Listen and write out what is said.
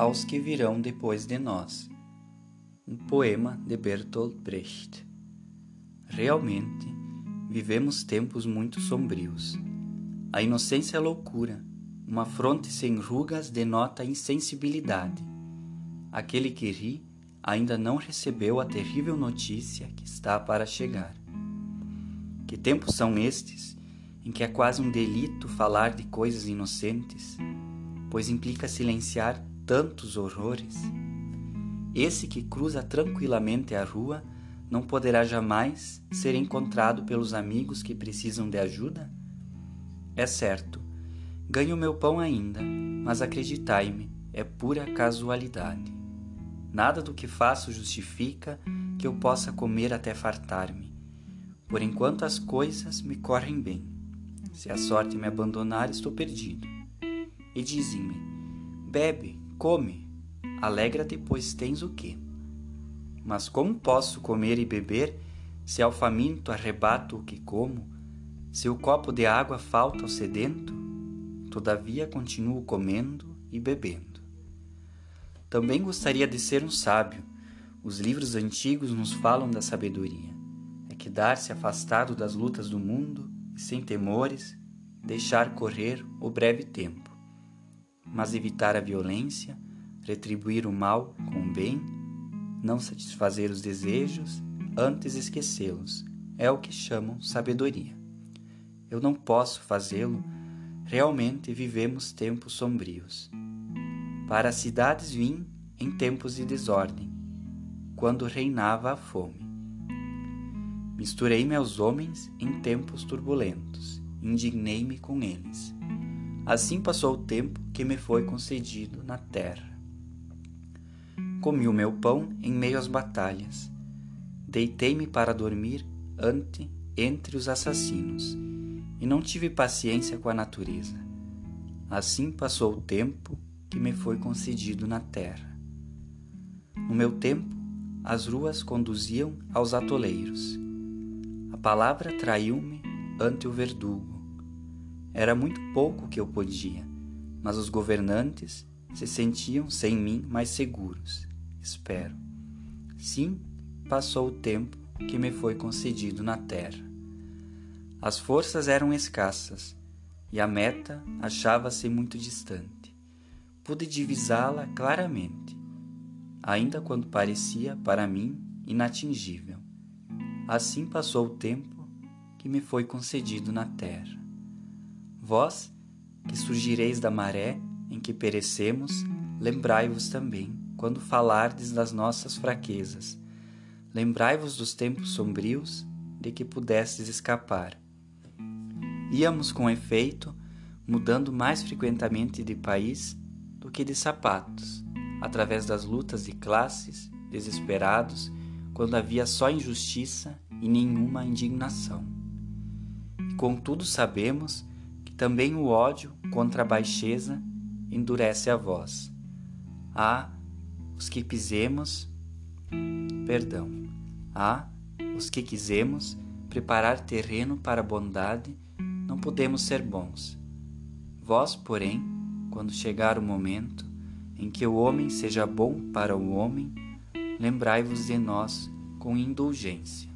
aos que virão depois de nós. Um poema de Bertolt Brecht. Realmente, vivemos tempos muito sombrios. A inocência é loucura, uma fronte sem rugas denota insensibilidade. Aquele que ri ainda não recebeu a terrível notícia que está para chegar. Que tempos são estes em que é quase um delito falar de coisas inocentes, pois implica silenciar tantos horrores? Esse que cruza tranquilamente a rua não poderá jamais ser encontrado pelos amigos que precisam de ajuda? É certo, ganho meu pão ainda, mas acreditai-me, é pura casualidade. Nada do que faço justifica que eu possa comer até fartar-me. Por enquanto as coisas me correm bem. Se a sorte me abandonar, estou perdido. E dizem-me: Bebe, come, alegra-te, pois tens o quê? Mas como posso comer e beber se ao faminto arrebato o que como? Se o copo de água falta ao sedento? Todavia continuo comendo e bebendo. Também gostaria de ser um sábio. Os livros antigos nos falam da sabedoria. É que dar-se afastado das lutas do mundo e sem temores, deixar correr o breve tempo. Mas evitar a violência, retribuir o mal com o bem, não satisfazer os desejos, antes esquecê-los, é o que chamam sabedoria. Eu não posso fazê-lo, realmente vivemos tempos sombrios. Para as cidades vim em tempos de desordem, quando reinava a fome. Misturei-me aos homens em tempos turbulentos, indignei-me com eles. Assim passou o tempo que me foi concedido na terra. Comi o meu pão em meio às batalhas. Deitei-me para dormir ante entre os assassinos, e não tive paciência com a natureza. Assim passou o tempo que me foi concedido na terra. No meu tempo, as ruas conduziam aos atoleiros. A palavra traiu-me ante o verdugo. Era muito pouco que eu podia, mas os governantes se sentiam sem mim mais seguros. Espero. Sim, passou o tempo que me foi concedido na terra. As forças eram escassas e a meta achava-se muito distante pude divisá-la claramente, ainda quando parecia para mim inatingível. Assim passou o tempo que me foi concedido na terra. Vós, que surgireis da maré em que perecemos, lembrai-vos também, quando falardes das nossas fraquezas. Lembrai-vos dos tempos sombrios de que pudestes escapar. Íamos com efeito mudando mais frequentemente de país do que de sapatos, através das lutas de classes, desesperados, quando havia só injustiça e nenhuma indignação. E contudo sabemos também o ódio contra a baixeza endurece a voz. Há os que quisemos, perdão, há os que quisemos preparar terreno para a bondade, não podemos ser bons. Vós, porém, quando chegar o momento em que o homem seja bom para o homem, lembrai-vos de nós com indulgência.